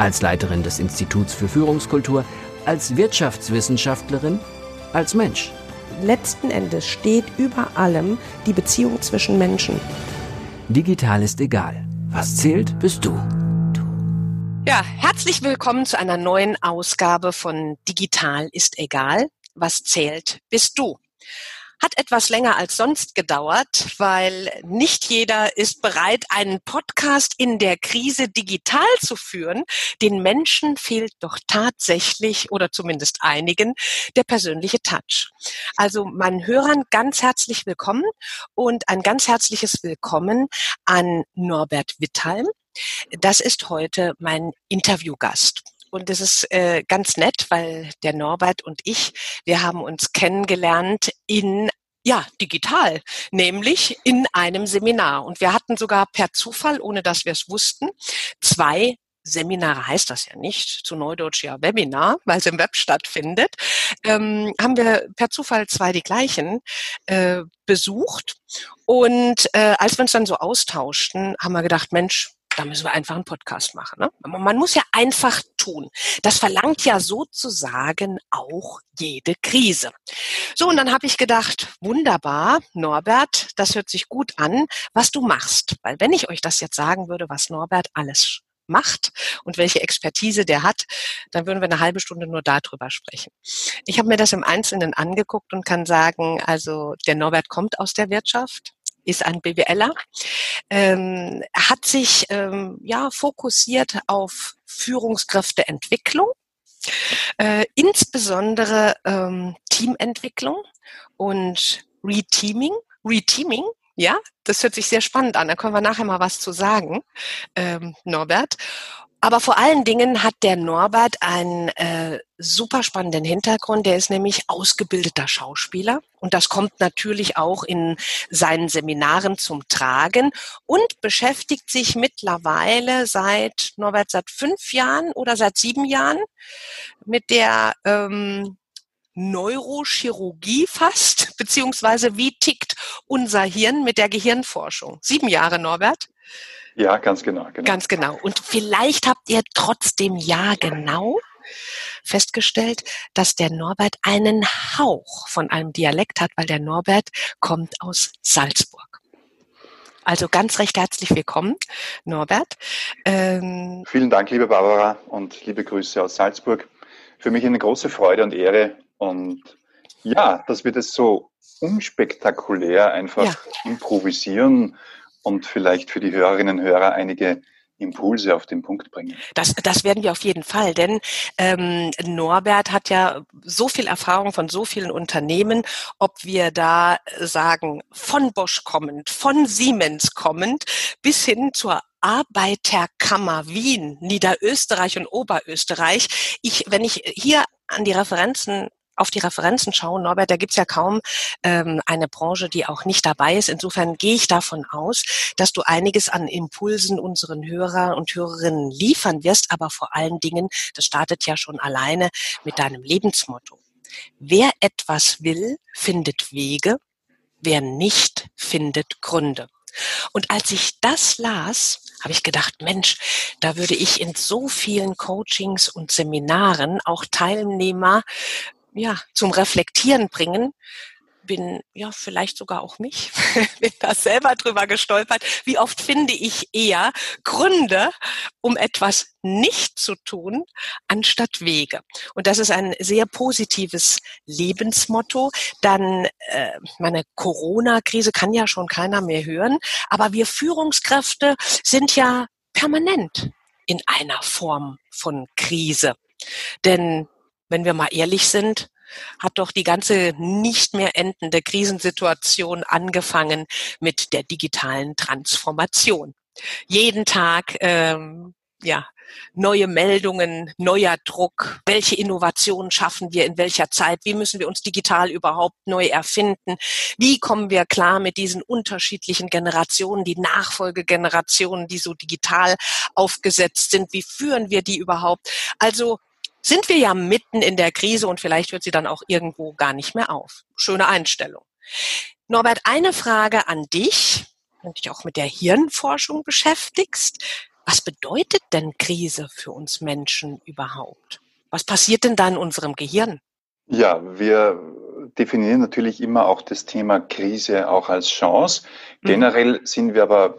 Als Leiterin des Instituts für Führungskultur, als Wirtschaftswissenschaftlerin, als Mensch. Letzten Endes steht über allem die Beziehung zwischen Menschen. Digital ist egal. Was zählt, bist du. Ja, herzlich willkommen zu einer neuen Ausgabe von Digital ist egal. Was zählt, bist du. Hat etwas länger als sonst gedauert, weil nicht jeder ist bereit, einen Podcast in der Krise digital zu führen. Den Menschen fehlt doch tatsächlich oder zumindest einigen der persönliche Touch. Also meinen Hörern ganz herzlich willkommen und ein ganz herzliches Willkommen an Norbert Wittheim. Das ist heute mein Interviewgast. Und das ist äh, ganz nett, weil der Norbert und ich, wir haben uns kennengelernt in ja, digital, nämlich in einem Seminar. Und wir hatten sogar per Zufall, ohne dass wir es wussten, zwei Seminare heißt das ja nicht, zu Neudeutsch ja Webinar, weil es im Web stattfindet, ähm, haben wir per Zufall zwei die gleichen äh, besucht. Und äh, als wir uns dann so austauschten, haben wir gedacht, Mensch, da müssen wir einfach einen Podcast machen. Ne? Man muss ja einfach tun. Das verlangt ja sozusagen auch jede Krise. So, und dann habe ich gedacht, wunderbar, Norbert, das hört sich gut an, was du machst. Weil wenn ich euch das jetzt sagen würde, was Norbert alles macht und welche Expertise der hat, dann würden wir eine halbe Stunde nur darüber sprechen. Ich habe mir das im Einzelnen angeguckt und kann sagen, also der Norbert kommt aus der Wirtschaft, ist ein BWLer, ähm, hat sich ähm, ja fokussiert auf Führungskräfteentwicklung, äh, insbesondere ähm, Teamentwicklung und Reteaming. Reteaming, ja, das hört sich sehr spannend an. Da können wir nachher mal was zu sagen, ähm, Norbert. Aber vor allen Dingen hat der Norbert einen äh, super spannenden Hintergrund. Der ist nämlich ausgebildeter Schauspieler und das kommt natürlich auch in seinen Seminaren zum Tragen und beschäftigt sich mittlerweile seit Norbert seit fünf Jahren oder seit sieben Jahren mit der ähm, Neurochirurgie fast, beziehungsweise wie tickt unser Hirn mit der Gehirnforschung. Sieben Jahre, Norbert. Ja, ganz genau, genau. Ganz genau. Und vielleicht habt ihr trotzdem ja genau festgestellt, dass der Norbert einen Hauch von einem Dialekt hat, weil der Norbert kommt aus Salzburg. Also ganz recht herzlich willkommen, Norbert. Ähm Vielen Dank, liebe Barbara, und liebe Grüße aus Salzburg. Für mich eine große Freude und Ehre. Und ja, dass wir das so unspektakulär einfach ja. improvisieren und vielleicht für die Hörerinnen und Hörer einige Impulse auf den Punkt bringen. Das, das werden wir auf jeden Fall, denn ähm, Norbert hat ja so viel Erfahrung von so vielen Unternehmen, ob wir da sagen, von Bosch kommend, von Siemens kommend, bis hin zur Arbeiterkammer Wien, Niederösterreich und Oberösterreich. Ich, wenn ich hier an die Referenzen auf die Referenzen schauen, Norbert, da gibt's ja kaum ähm, eine Branche, die auch nicht dabei ist. Insofern gehe ich davon aus, dass du einiges an Impulsen unseren Hörer und Hörerinnen liefern wirst, aber vor allen Dingen, das startet ja schon alleine mit deinem Lebensmotto. Wer etwas will, findet Wege, wer nicht, findet Gründe. Und als ich das las, habe ich gedacht, Mensch, da würde ich in so vielen Coachings und Seminaren auch Teilnehmer ja, zum Reflektieren bringen, bin ja vielleicht sogar auch mich, bin da selber drüber gestolpert. Wie oft finde ich eher Gründe, um etwas nicht zu tun, anstatt Wege. Und das ist ein sehr positives Lebensmotto. Dann äh, meine Corona-Krise kann ja schon keiner mehr hören, aber wir Führungskräfte sind ja permanent in einer Form von Krise. Denn wenn wir mal ehrlich sind, hat doch die ganze nicht mehr endende Krisensituation angefangen mit der digitalen Transformation. Jeden Tag ähm, ja, neue Meldungen, neuer Druck, welche Innovationen schaffen wir in welcher Zeit, wie müssen wir uns digital überhaupt neu erfinden, wie kommen wir klar mit diesen unterschiedlichen Generationen, die Nachfolgegenerationen, die so digital aufgesetzt sind, wie führen wir die überhaupt? Also sind wir ja mitten in der Krise und vielleicht hört sie dann auch irgendwo gar nicht mehr auf. Schöne Einstellung. Norbert, eine Frage an dich, wenn du dich auch mit der Hirnforschung beschäftigst. Was bedeutet denn Krise für uns Menschen überhaupt? Was passiert denn da in unserem Gehirn? Ja, wir definieren natürlich immer auch das Thema Krise auch als Chance. Mhm. Generell sind wir aber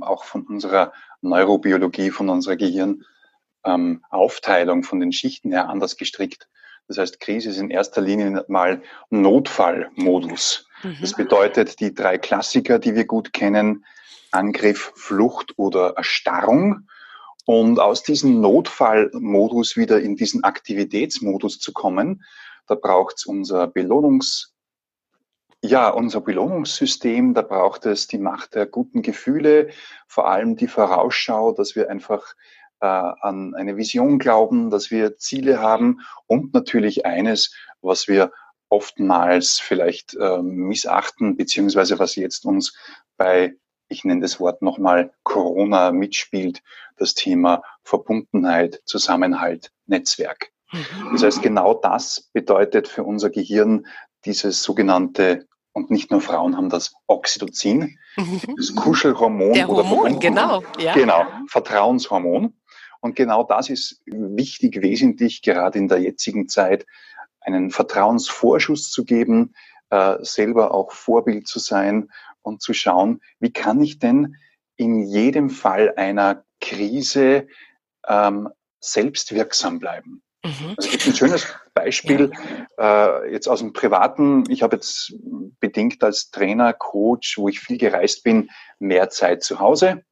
auch von unserer Neurobiologie, von unserer Gehirnaufteilung, von den Schichten her anders gestrickt. Das heißt, Krise ist in erster Linie mal Notfallmodus. Mhm. Das bedeutet, die drei Klassiker, die wir gut kennen, Angriff, Flucht oder Erstarrung. Und aus diesem Notfallmodus wieder in diesen Aktivitätsmodus zu kommen, da braucht es unser Belohnungs, ja, unser Belohnungssystem, da braucht es die Macht der guten Gefühle, vor allem die Vorausschau, dass wir einfach an eine Vision glauben, dass wir Ziele haben und natürlich eines, was wir oftmals vielleicht äh, missachten, beziehungsweise was jetzt uns bei ich nenne das Wort nochmal, Corona mitspielt, das Thema Verbundenheit, Zusammenhalt, Netzwerk. Mhm. Das heißt, genau das bedeutet für unser Gehirn dieses sogenannte, und nicht nur Frauen haben das Oxytocin, mhm. das Kuschelhormon. Der Hormon, genau. Ja. Genau, Vertrauenshormon. Und genau das ist wichtig, wesentlich, gerade in der jetzigen Zeit, einen Vertrauensvorschuss zu geben, äh, selber auch Vorbild zu sein und zu schauen, wie kann ich denn in jedem Fall einer Krise ähm, selbstwirksam bleiben. Mhm. Also gibt ein schönes Beispiel ja. äh, jetzt aus dem Privaten. Ich habe jetzt bedingt als Trainer, Coach, wo ich viel gereist bin, mehr Zeit zu Hause.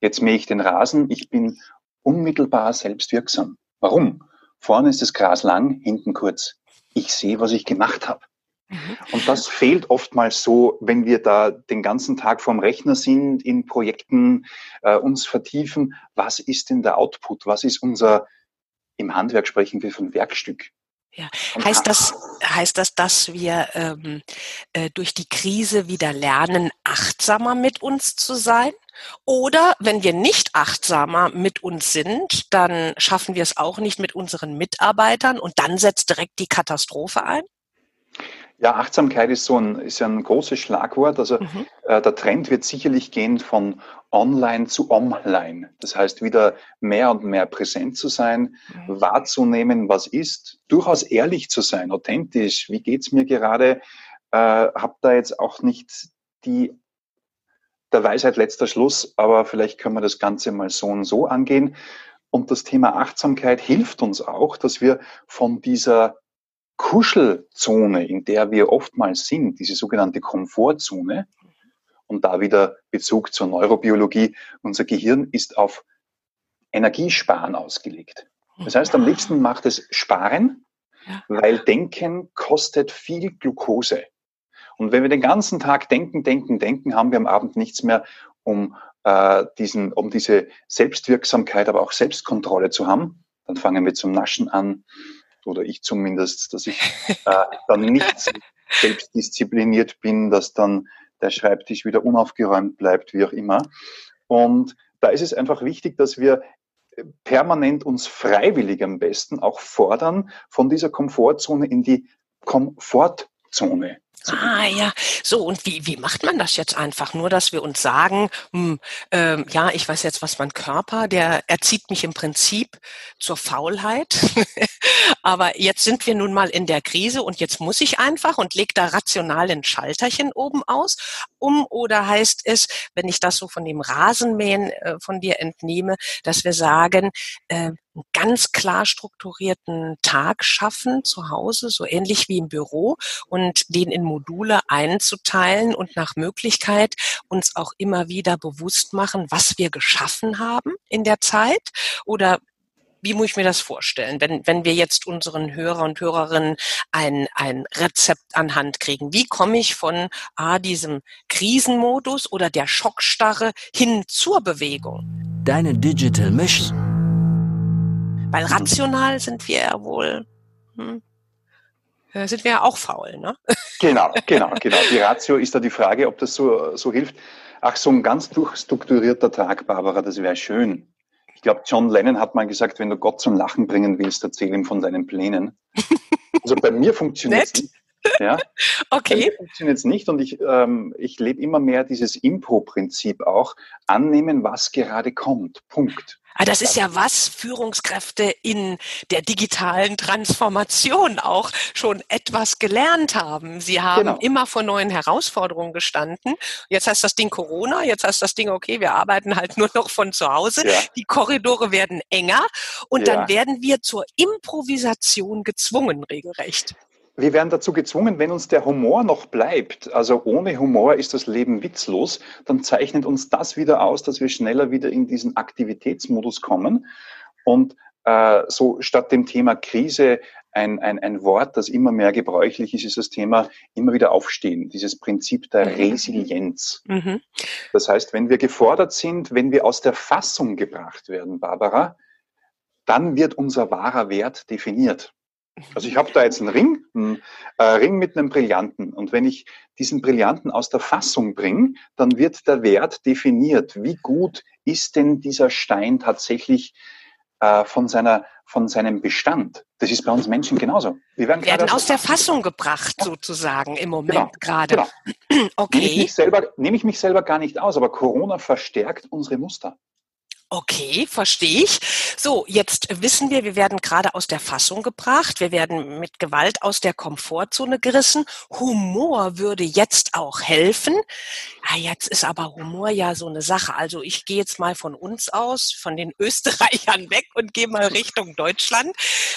Jetzt mähe ich den Rasen. Ich bin unmittelbar selbstwirksam. Warum? Vorne ist das Gras lang, hinten kurz. Ich sehe, was ich gemacht habe. Mhm. Und das fehlt oftmals so, wenn wir da den ganzen Tag vorm Rechner sind, in Projekten äh, uns vertiefen. Was ist denn der Output? Was ist unser, im Handwerk sprechen wir von Werkstück. Ja. Heißt das, heißt das, dass wir ähm, äh, durch die Krise wieder lernen, achtsamer mit uns zu sein? Oder wenn wir nicht achtsamer mit uns sind, dann schaffen wir es auch nicht mit unseren Mitarbeitern und dann setzt direkt die Katastrophe ein? Ja, Achtsamkeit ist so ein, ist ein großes Schlagwort. Also mhm. äh, der Trend wird sicherlich gehen von online zu online. Das heißt, wieder mehr und mehr präsent zu sein, mhm. wahrzunehmen, was ist, durchaus ehrlich zu sein, authentisch. Wie geht's mir gerade? Äh, hab da jetzt auch nicht die der Weisheit letzter Schluss, aber vielleicht können wir das Ganze mal so und so angehen. Und das Thema Achtsamkeit hilft uns auch, dass wir von dieser Kuschelzone, in der wir oftmals sind, diese sogenannte Komfortzone, und da wieder Bezug zur Neurobiologie, unser Gehirn ist auf Energiesparen ausgelegt. Das heißt, am liebsten macht es Sparen, weil Denken kostet viel Glucose. Und wenn wir den ganzen Tag denken, denken, denken, haben wir am Abend nichts mehr, um, äh, diesen, um diese Selbstwirksamkeit, aber auch Selbstkontrolle zu haben. Dann fangen wir zum Naschen an, oder ich zumindest, dass ich äh, dann nicht selbstdiszipliniert bin, dass dann der Schreibtisch wieder unaufgeräumt bleibt, wie auch immer. Und da ist es einfach wichtig, dass wir permanent uns freiwillig am besten auch fordern, von dieser Komfortzone in die Komfortzone Ah ja, so und wie, wie macht man das jetzt einfach? Nur, dass wir uns sagen, hm, ähm, ja, ich weiß jetzt, was mein Körper, der erzieht mich im Prinzip zur Faulheit. Aber jetzt sind wir nun mal in der Krise und jetzt muss ich einfach und leg da rational ein Schalterchen oben aus um oder heißt es, wenn ich das so von dem Rasenmähen äh, von dir entnehme, dass wir sagen, äh, einen ganz klar strukturierten Tag schaffen zu Hause, so ähnlich wie im Büro und den in Module einzuteilen und nach Möglichkeit uns auch immer wieder bewusst machen, was wir geschaffen haben in der Zeit oder wie muss ich mir das vorstellen, wenn, wenn wir jetzt unseren Hörer und Hörerinnen ein, ein Rezept anhand kriegen? Wie komme ich von ah, diesem Krisenmodus oder der Schockstarre hin zur Bewegung? Deine Digital Mission Weil rational sind wir ja wohl, hm, sind wir ja auch faul, ne? Genau, genau, genau. Die Ratio ist da die Frage, ob das so, so hilft. Ach, so ein ganz durchstrukturierter Tag, Barbara, das wäre schön. Ich glaube, John Lennon hat mal gesagt, wenn du Gott zum Lachen bringen willst, erzähl ihm von deinen Plänen. Also bei mir funktioniert es nicht. Ja? Okay. Bei mir funktioniert es nicht und ich, ähm, ich lebe immer mehr dieses Impro-Prinzip auch. Annehmen, was gerade kommt. Punkt. Ah, das ist ja was Führungskräfte in der digitalen Transformation auch schon etwas gelernt haben. Sie haben genau. immer vor neuen Herausforderungen gestanden. Jetzt heißt das Ding Corona, jetzt heißt das Ding, okay, wir arbeiten halt nur noch von zu Hause. Ja. Die Korridore werden enger und ja. dann werden wir zur Improvisation gezwungen, regelrecht wir werden dazu gezwungen, wenn uns der Humor noch bleibt, also ohne Humor ist das Leben witzlos, dann zeichnet uns das wieder aus, dass wir schneller wieder in diesen Aktivitätsmodus kommen. Und äh, so statt dem Thema Krise ein, ein, ein Wort, das immer mehr gebräuchlich ist, ist das Thema immer wieder aufstehen, dieses Prinzip der mhm. Resilienz. Mhm. Das heißt, wenn wir gefordert sind, wenn wir aus der Fassung gebracht werden, Barbara, dann wird unser wahrer Wert definiert. Also ich habe da jetzt einen Ring, einen äh, Ring mit einem Brillanten. Und wenn ich diesen Brillanten aus der Fassung bringe, dann wird der Wert definiert. Wie gut ist denn dieser Stein tatsächlich äh, von, seiner, von seinem Bestand? Das ist bei uns Menschen genauso. Wir werden, werden aus der Fassung gebracht, sozusagen, im Moment genau, gerade. Genau. Okay. Nehme ich, mich selber, nehme ich mich selber gar nicht aus, aber Corona verstärkt unsere Muster. Okay, verstehe ich. So, jetzt wissen wir, wir werden gerade aus der Fassung gebracht. Wir werden mit Gewalt aus der Komfortzone gerissen. Humor würde jetzt auch helfen. Ja, jetzt ist aber Humor ja so eine Sache. Also ich gehe jetzt mal von uns aus, von den Österreichern weg und gehe mal Richtung Deutschland.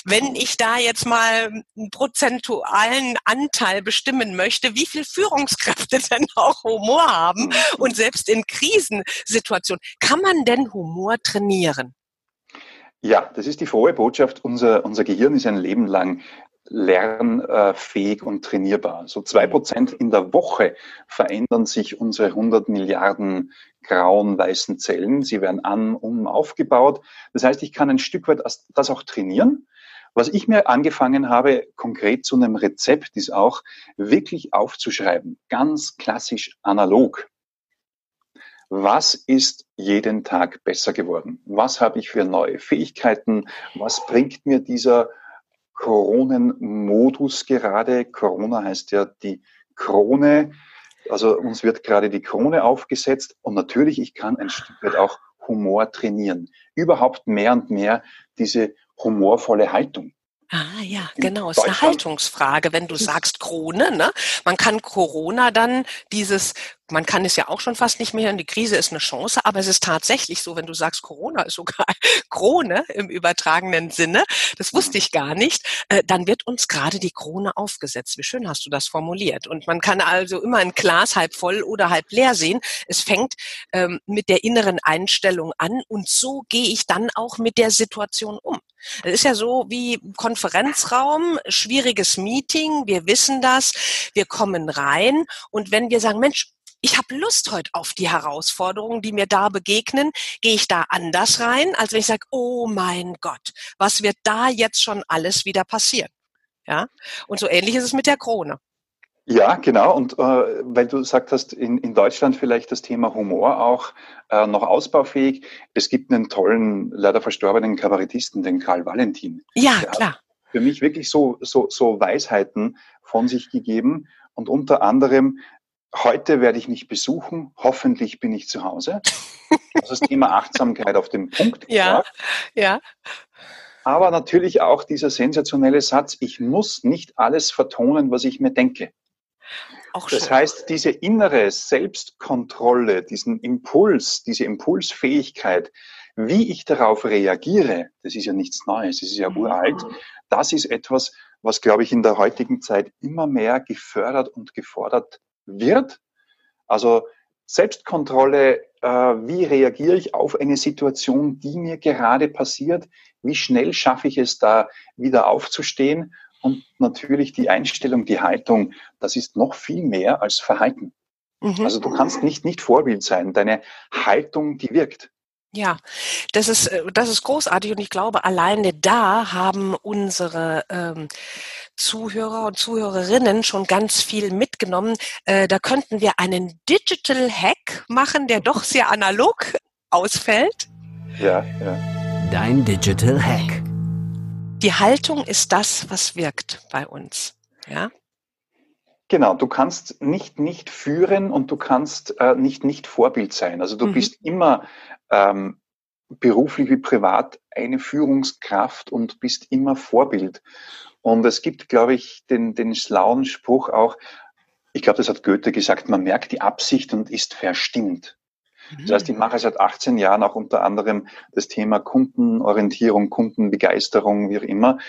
Wenn ich da jetzt mal einen prozentualen Anteil bestimmen möchte, wie viel Führungskräfte denn auch Humor haben mhm. und selbst in Krisensituationen, kann man denn Humor Humor trainieren? Ja, das ist die frohe Botschaft. Unser, unser Gehirn ist ein Leben lang lernfähig und trainierbar. So zwei Prozent in der Woche verändern sich unsere 100 Milliarden grauen, weißen Zellen. Sie werden an, um aufgebaut. Das heißt, ich kann ein Stück weit das auch trainieren. Was ich mir angefangen habe, konkret zu einem Rezept, ist auch wirklich aufzuschreiben. Ganz klassisch analog was ist jeden Tag besser geworden? Was habe ich für neue Fähigkeiten? Was bringt mir dieser Kronenmodus gerade? Corona heißt ja die Krone. Also uns wird gerade die Krone aufgesetzt und natürlich, ich kann ein Stück weit auch Humor trainieren. Überhaupt mehr und mehr diese humorvolle Haltung. Ah ja, genau. Es ist eine Haltungsfrage, wenn du sagst Krone. Ne? Man kann Corona dann dieses man kann es ja auch schon fast nicht mehr hören, die Krise ist eine Chance, aber es ist tatsächlich so, wenn du sagst, Corona ist sogar Krone im übertragenen Sinne, das wusste ich gar nicht, äh, dann wird uns gerade die Krone aufgesetzt. Wie schön hast du das formuliert. Und man kann also immer ein Glas halb voll oder halb leer sehen. Es fängt ähm, mit der inneren Einstellung an und so gehe ich dann auch mit der Situation um. Es ist ja so wie Konferenzraum, schwieriges Meeting, wir wissen das, wir kommen rein und wenn wir sagen, Mensch, ich habe Lust heute auf die Herausforderungen, die mir da begegnen, gehe ich da anders rein, als wenn ich sage, oh mein Gott, was wird da jetzt schon alles wieder passieren? Ja, und so ähnlich ist es mit der Krone. Ja, genau. Und äh, weil du gesagt hast, in, in Deutschland vielleicht das Thema Humor auch äh, noch ausbaufähig. Es gibt einen tollen, leider verstorbenen Kabarettisten, den Karl Valentin. Ja, Der klar. für mich wirklich so, so, so Weisheiten von sich gegeben. Und unter anderem Heute werde ich mich besuchen. Hoffentlich bin ich zu Hause. Das ist das Thema Achtsamkeit auf dem Punkt. Ja, ja. Aber natürlich auch dieser sensationelle Satz, ich muss nicht alles vertonen, was ich mir denke. Auch das heißt, diese innere Selbstkontrolle, diesen Impuls, diese Impulsfähigkeit, wie ich darauf reagiere, das ist ja nichts Neues, das ist ja uralt, das ist etwas, was, glaube ich, in der heutigen Zeit immer mehr gefördert und gefordert wird. Also Selbstkontrolle, äh, wie reagiere ich auf eine Situation, die mir gerade passiert, wie schnell schaffe ich es da wieder aufzustehen und natürlich die Einstellung, die Haltung, das ist noch viel mehr als Verhalten. Mhm. Also du kannst nicht, nicht Vorbild sein, deine Haltung, die wirkt. Ja, das ist, äh, das ist großartig und ich glaube, alleine da haben unsere ähm, Zuhörer und Zuhörerinnen schon ganz viel mitgenommen. Äh, da könnten wir einen Digital Hack machen, der doch sehr analog ausfällt. Ja, ja. Dein Digital Hack. Die Haltung ist das, was wirkt bei uns. Ja. Genau, du kannst nicht nicht führen und du kannst äh, nicht nicht Vorbild sein. Also du mhm. bist immer ähm, beruflich wie privat eine Führungskraft und bist immer Vorbild. Und es gibt, glaube ich, den, den schlauen Spruch auch, ich glaube, das hat Goethe gesagt, man merkt die Absicht und ist verstimmt. Das heißt, ich mache seit 18 Jahren auch unter anderem das Thema Kundenorientierung, Kundenbegeisterung, wie auch immer.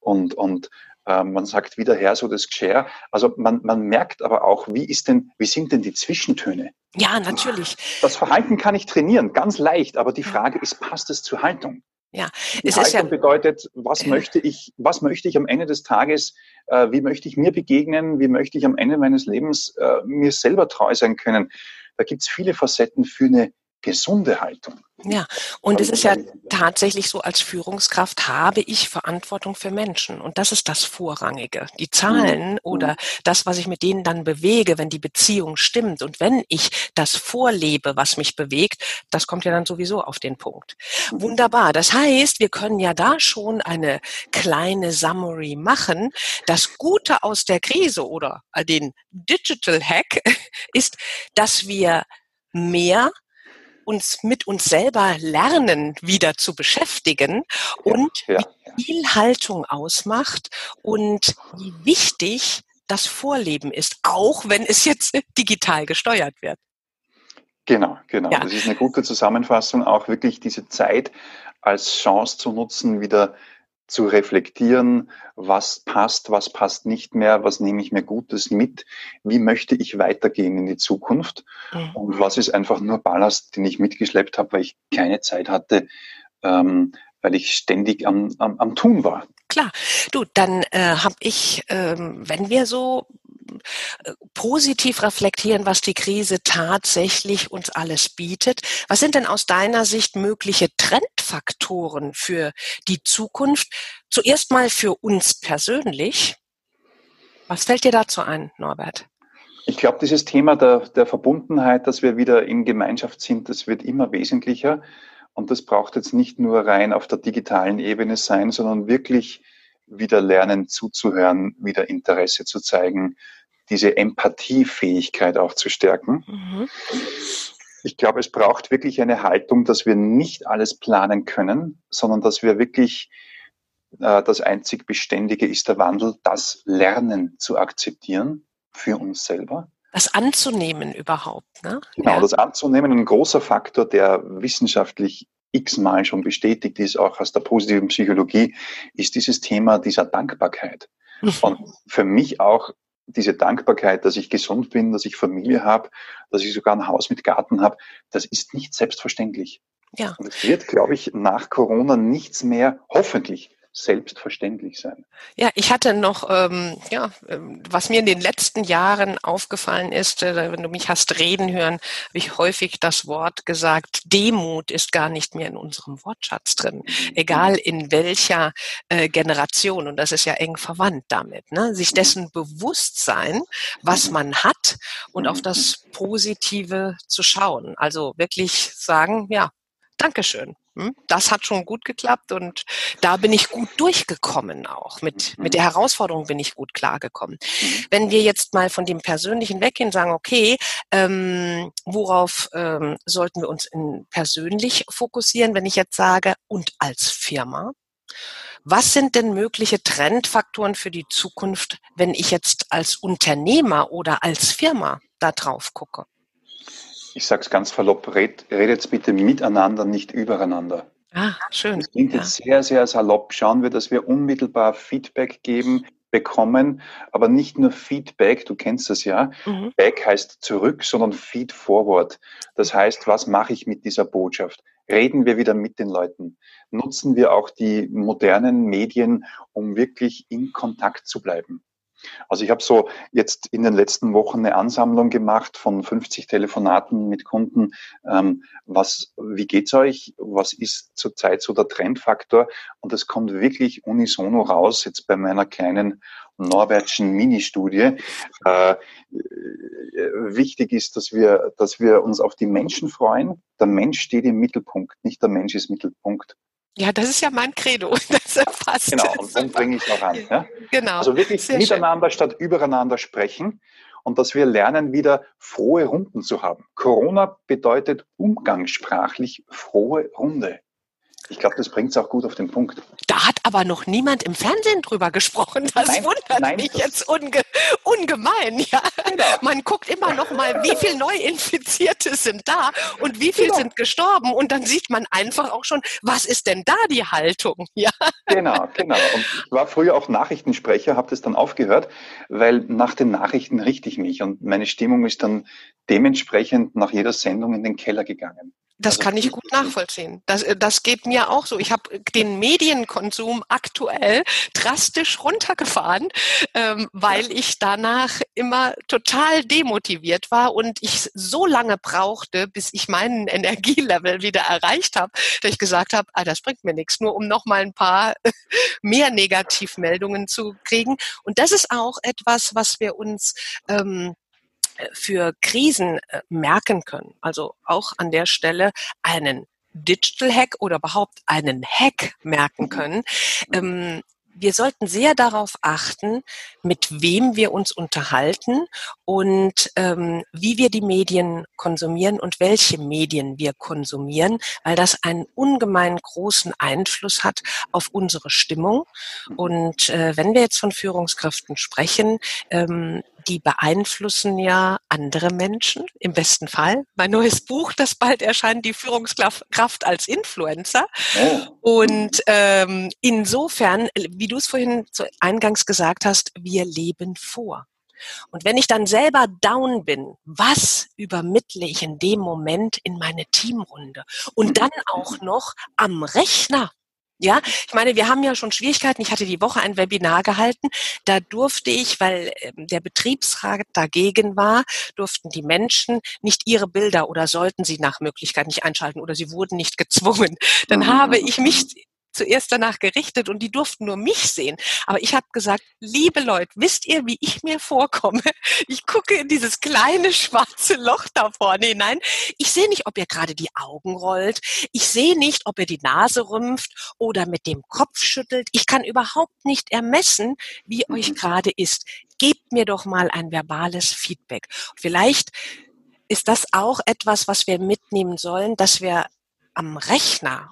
Und, und man sagt wieder her so das Geschär. Also man, man merkt aber auch, wie ist denn, wie sind denn die Zwischentöne? Ja, natürlich. Das Verhalten kann ich trainieren, ganz leicht, aber die Frage ist, passt es zur Haltung? Ja, die es Haltung ist ja bedeutet, was möchte ich, was möchte ich am Ende des Tages, äh, wie möchte ich mir begegnen, wie möchte ich am Ende meines Lebens äh, mir selber treu sein können? Da gibt es viele Facetten für eine gesunde Haltung. Ja, und es ist ja tatsächlich so, als Führungskraft habe ich Verantwortung für Menschen. Und das ist das Vorrangige. Die Zahlen mhm. oder das, was ich mit denen dann bewege, wenn die Beziehung stimmt und wenn ich das vorlebe, was mich bewegt, das kommt ja dann sowieso auf den Punkt. Mhm. Wunderbar. Das heißt, wir können ja da schon eine kleine Summary machen. Das Gute aus der Krise oder den Digital Hack ist, dass wir mehr uns mit uns selber lernen, wieder zu beschäftigen und ja, ja. wie viel Haltung ausmacht und wie wichtig das Vorleben ist, auch wenn es jetzt digital gesteuert wird. Genau, genau. Ja. Das ist eine gute Zusammenfassung, auch wirklich diese Zeit als Chance zu nutzen, wieder zu reflektieren, was passt, was passt nicht mehr, was nehme ich mir Gutes mit, wie möchte ich weitergehen in die Zukunft mhm. und was ist einfach nur Ballast, den ich mitgeschleppt habe, weil ich keine Zeit hatte, ähm, weil ich ständig am, am, am Tun war. Klar, du, dann äh, habe ich, ähm, wenn wir so positiv reflektieren, was die Krise tatsächlich uns alles bietet. Was sind denn aus deiner Sicht mögliche Trendfaktoren für die Zukunft? Zuerst mal für uns persönlich. Was fällt dir dazu ein, Norbert? Ich glaube, dieses Thema der, der Verbundenheit, dass wir wieder in Gemeinschaft sind, das wird immer wesentlicher. Und das braucht jetzt nicht nur rein auf der digitalen Ebene sein, sondern wirklich wieder lernen zuzuhören, wieder Interesse zu zeigen, diese Empathiefähigkeit auch zu stärken. Mhm. Ich glaube, es braucht wirklich eine Haltung, dass wir nicht alles planen können, sondern dass wir wirklich äh, das einzig Beständige ist der Wandel, das Lernen zu akzeptieren für uns selber. Das anzunehmen überhaupt. Ne? Genau, ja. das anzunehmen, ein großer Faktor, der wissenschaftlich x-mal schon bestätigt ist, auch aus der positiven Psychologie, ist dieses Thema dieser Dankbarkeit. Und für mich auch diese Dankbarkeit, dass ich gesund bin, dass ich Familie habe, dass ich sogar ein Haus mit Garten habe, das ist nicht selbstverständlich. Ja. Und es wird, glaube ich, nach Corona nichts mehr, hoffentlich, selbstverständlich sein. Ja, ich hatte noch, ähm, ja, ähm, was mir in den letzten Jahren aufgefallen ist, äh, wenn du mich hast reden hören, habe ich häufig das Wort gesagt, Demut ist gar nicht mehr in unserem Wortschatz drin, mhm. egal in welcher äh, Generation. Und das ist ja eng verwandt damit, ne? sich mhm. dessen bewusst sein, was mhm. man hat und auf das Positive zu schauen. Also wirklich sagen, ja, Dankeschön. Hm? Das hat schon gut geklappt und da bin ich gut durchgekommen auch. Mit, mit der Herausforderung bin ich gut klargekommen. Mhm. Wenn wir jetzt mal von dem Persönlichen weggehen, sagen, okay, ähm, worauf ähm, sollten wir uns in persönlich fokussieren, wenn ich jetzt sage, und als Firma? Was sind denn mögliche Trendfaktoren für die Zukunft, wenn ich jetzt als Unternehmer oder als Firma da drauf gucke? Ich sage es ganz verlopp, red, redet bitte miteinander, nicht übereinander. Ah, schön. Das klingt ja. jetzt sehr, sehr salopp. Schauen wir, dass wir unmittelbar Feedback geben, bekommen, aber nicht nur Feedback, du kennst das ja. Mhm. Back heißt zurück, sondern Feed forward. Das heißt, was mache ich mit dieser Botschaft? Reden wir wieder mit den Leuten? Nutzen wir auch die modernen Medien, um wirklich in Kontakt zu bleiben? Also ich habe so jetzt in den letzten Wochen eine Ansammlung gemacht von 50 Telefonaten mit Kunden. Ähm, was, wie geht's euch? Was ist zurzeit so der Trendfaktor? Und es kommt wirklich unisono raus, jetzt bei meiner kleinen Norbertschen Mini-Studie. Äh, wichtig ist, dass wir, dass wir uns auf die Menschen freuen. Der Mensch steht im Mittelpunkt, nicht der Mensch ist Mittelpunkt. Ja, das ist ja mein Credo. Das erfasst Genau, und dann bringe ich noch an. Ja? Genau. Also wirklich Sehr miteinander schön. statt übereinander sprechen und dass wir lernen, wieder frohe Runden zu haben. Corona bedeutet umgangssprachlich frohe Runde. Ich glaube, das bringt es auch gut auf den Punkt. Da hat aber noch niemand im Fernsehen drüber gesprochen. Das nein, wundert nein, mich jetzt unge ungemein. Ja. Genau. Man guckt immer noch mal, wie viele Neuinfizierte sind da und wie viele genau. sind gestorben. Und dann sieht man einfach auch schon, was ist denn da die Haltung? Ja. Genau, genau. Und ich war früher auch Nachrichtensprecher, habe das dann aufgehört, weil nach den Nachrichten richte ich mich und meine Stimmung ist dann dementsprechend nach jeder Sendung in den Keller gegangen. Das also, kann ich gut nachvollziehen. Das, äh, das geht mir auch so. Ich habe den Medienkonsum aktuell drastisch runtergefahren, ähm, weil ich danach immer total demotiviert war und ich so lange brauchte, bis ich meinen Energielevel wieder erreicht habe, dass ich gesagt habe, ah, das bringt mir nichts, nur um noch mal ein paar mehr Negativmeldungen zu kriegen. Und das ist auch etwas, was wir uns ähm, für Krisen äh, merken können. Also auch an der Stelle einen Digital Hack oder überhaupt einen Hack merken können. Ähm, wir sollten sehr darauf achten, mit wem wir uns unterhalten und ähm, wie wir die Medien konsumieren und welche Medien wir konsumieren, weil das einen ungemein großen Einfluss hat auf unsere Stimmung. Und äh, wenn wir jetzt von Führungskräften sprechen, ähm, die beeinflussen ja andere Menschen, im besten Fall. Mein neues Buch, das bald erscheint, die Führungskraft als Influencer. Oh. Und ähm, insofern, wie du es vorhin eingangs gesagt hast, wir leben vor. Und wenn ich dann selber down bin, was übermittle ich in dem Moment in meine Teamrunde? Und dann auch noch am Rechner. Ja, ich meine, wir haben ja schon Schwierigkeiten. Ich hatte die Woche ein Webinar gehalten. Da durfte ich, weil ähm, der Betriebsrat dagegen war, durften die Menschen nicht ihre Bilder oder sollten sie nach Möglichkeit nicht einschalten oder sie wurden nicht gezwungen. Dann mhm. habe ich mich zuerst danach gerichtet und die durften nur mich sehen. Aber ich habe gesagt, liebe Leute, wisst ihr, wie ich mir vorkomme? Ich gucke in dieses kleine schwarze Loch da vorne hinein. Ich sehe nicht, ob ihr gerade die Augen rollt. Ich sehe nicht, ob ihr die Nase rümpft oder mit dem Kopf schüttelt. Ich kann überhaupt nicht ermessen, wie mhm. euch gerade ist. Gebt mir doch mal ein verbales Feedback. Vielleicht ist das auch etwas, was wir mitnehmen sollen, dass wir am Rechner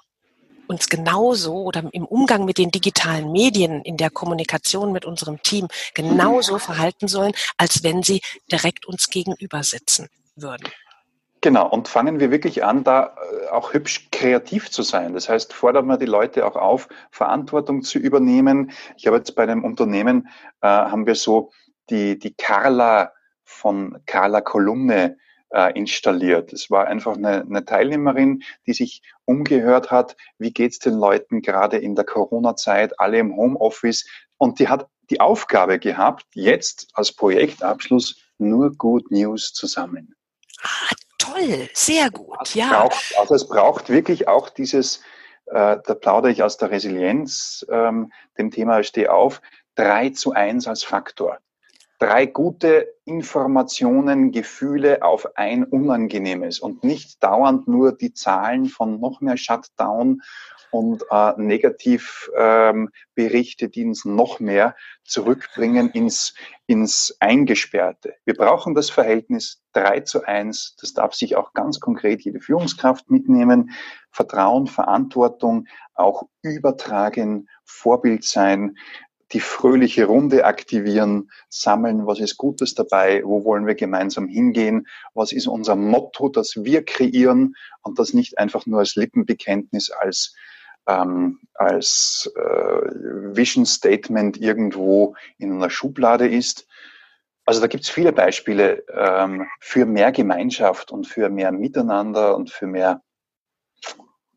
uns genauso oder im Umgang mit den digitalen Medien, in der Kommunikation mit unserem Team genauso verhalten sollen, als wenn sie direkt uns gegenüber sitzen würden. Genau, und fangen wir wirklich an, da äh, auch hübsch kreativ zu sein. Das heißt, fordern wir die Leute auch auf, Verantwortung zu übernehmen. Ich habe jetzt bei einem Unternehmen, äh, haben wir so die, die Carla von Carla Kolumne äh, installiert. Es war einfach eine, eine Teilnehmerin, die sich umgehört hat, wie geht's den Leuten gerade in der Corona-Zeit, alle im Homeoffice. Und die hat die Aufgabe gehabt, jetzt als Projektabschluss nur Good News zu sammeln. Ah, toll, sehr gut, also ja. Braucht, also es braucht wirklich auch dieses, äh, da plaudere ich aus der Resilienz, ähm, dem Thema Steh auf, 3 zu 1 als Faktor drei gute Informationen, Gefühle auf ein unangenehmes und nicht dauernd nur die Zahlen von noch mehr Shutdown und äh, Negativberichte, ähm, die uns noch mehr zurückbringen ins, ins Eingesperrte. Wir brauchen das Verhältnis 3 zu 1. Das darf sich auch ganz konkret jede Führungskraft mitnehmen. Vertrauen, Verantwortung, auch übertragen, Vorbild sein, die fröhliche Runde aktivieren, sammeln, was ist Gutes dabei, wo wollen wir gemeinsam hingehen, was ist unser Motto, das wir kreieren und das nicht einfach nur als Lippenbekenntnis, als, ähm, als äh, Vision Statement irgendwo in einer Schublade ist. Also da gibt es viele Beispiele ähm, für mehr Gemeinschaft und für mehr Miteinander und für mehr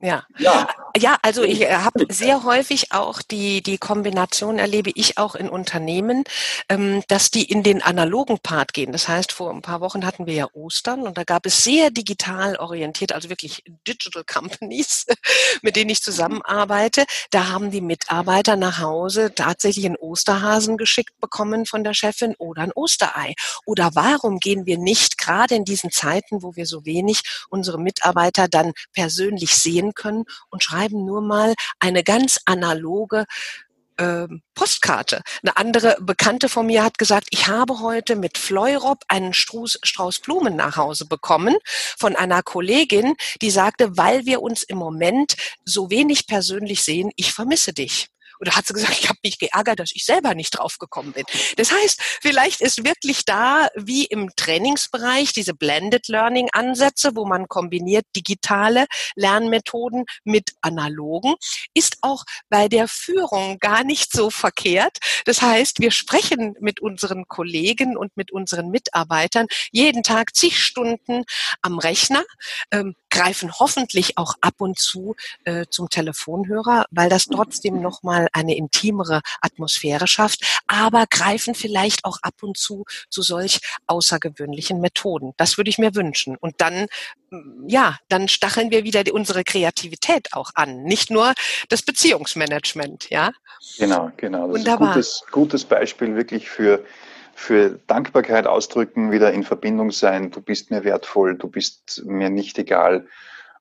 ja. ja. Ja, also ich äh, habe sehr häufig auch die, die Kombination erlebe ich auch in Unternehmen, ähm, dass die in den analogen Part gehen. Das heißt, vor ein paar Wochen hatten wir ja Ostern und da gab es sehr digital orientiert, also wirklich Digital Companies, mit denen ich zusammenarbeite. Da haben die Mitarbeiter nach Hause tatsächlich einen Osterhasen geschickt bekommen von der Chefin oder ein Osterei. Oder warum gehen wir nicht gerade in diesen Zeiten, wo wir so wenig unsere Mitarbeiter dann persönlich sehen können und schreiben nur mal eine ganz analoge ähm, Postkarte. Eine andere Bekannte von mir hat gesagt, ich habe heute mit Fleurop einen Strauß, Strauß Blumen nach Hause bekommen von einer Kollegin, die sagte, weil wir uns im Moment so wenig persönlich sehen, ich vermisse dich. Oder hat sie gesagt, ich habe mich geärgert, dass ich selber nicht draufgekommen bin. Das heißt, vielleicht ist wirklich da, wie im Trainingsbereich, diese Blended Learning Ansätze, wo man kombiniert digitale Lernmethoden mit analogen, ist auch bei der Führung gar nicht so verkehrt. Das heißt, wir sprechen mit unseren Kollegen und mit unseren Mitarbeitern jeden Tag zig Stunden am Rechner, ähm, greifen hoffentlich auch ab und zu äh, zum Telefonhörer, weil das trotzdem nochmal eine intimere Atmosphäre schafft, aber greifen vielleicht auch ab und zu zu solch außergewöhnlichen Methoden. Das würde ich mir wünschen. Und dann, mm, ja, dann stacheln wir wieder die, unsere Kreativität auch an, nicht nur das Beziehungsmanagement, ja. Genau, genau. Das Wunderbar. ist ein gutes, gutes Beispiel wirklich für für Dankbarkeit ausdrücken, wieder in Verbindung sein, du bist mir wertvoll, du bist mir nicht egal.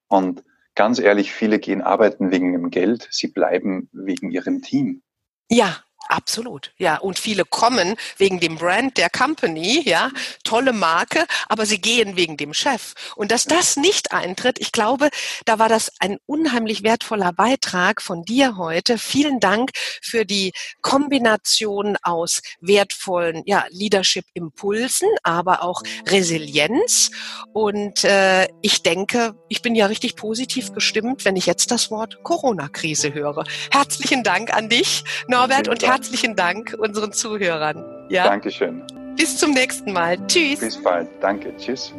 Und ganz ehrlich, viele gehen arbeiten wegen dem Geld, sie bleiben wegen ihrem Team. Ja, Absolut, ja. Und viele kommen wegen dem Brand der Company, ja, tolle Marke, aber sie gehen wegen dem Chef. Und dass das nicht eintritt, ich glaube, da war das ein unheimlich wertvoller Beitrag von dir heute. Vielen Dank für die Kombination aus wertvollen, ja, Leadership-Impulsen, aber auch Resilienz. Und äh, ich denke, ich bin ja richtig positiv gestimmt, wenn ich jetzt das Wort Corona-Krise höre. Herzlichen Dank an dich, Norbert, und herzlichen Dank unseren Zuhörern. Ja? Dankeschön. Bis zum nächsten Mal. Tschüss. Bis bald. Danke. Tschüss.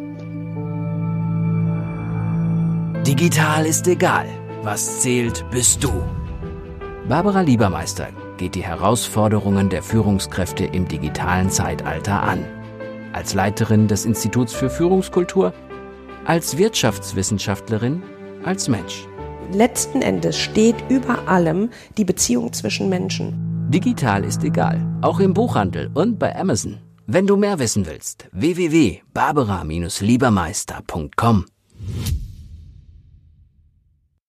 Digital ist egal. Was zählt, bist du. Barbara Liebermeister geht die Herausforderungen der Führungskräfte im digitalen Zeitalter an. Als Leiterin des Instituts für Führungskultur, als Wirtschaftswissenschaftlerin, als Mensch. Letzten Endes steht über allem die Beziehung zwischen Menschen. Digital ist egal, auch im Buchhandel und bei Amazon. Wenn du mehr wissen willst, www.barbara-liebermeister.com.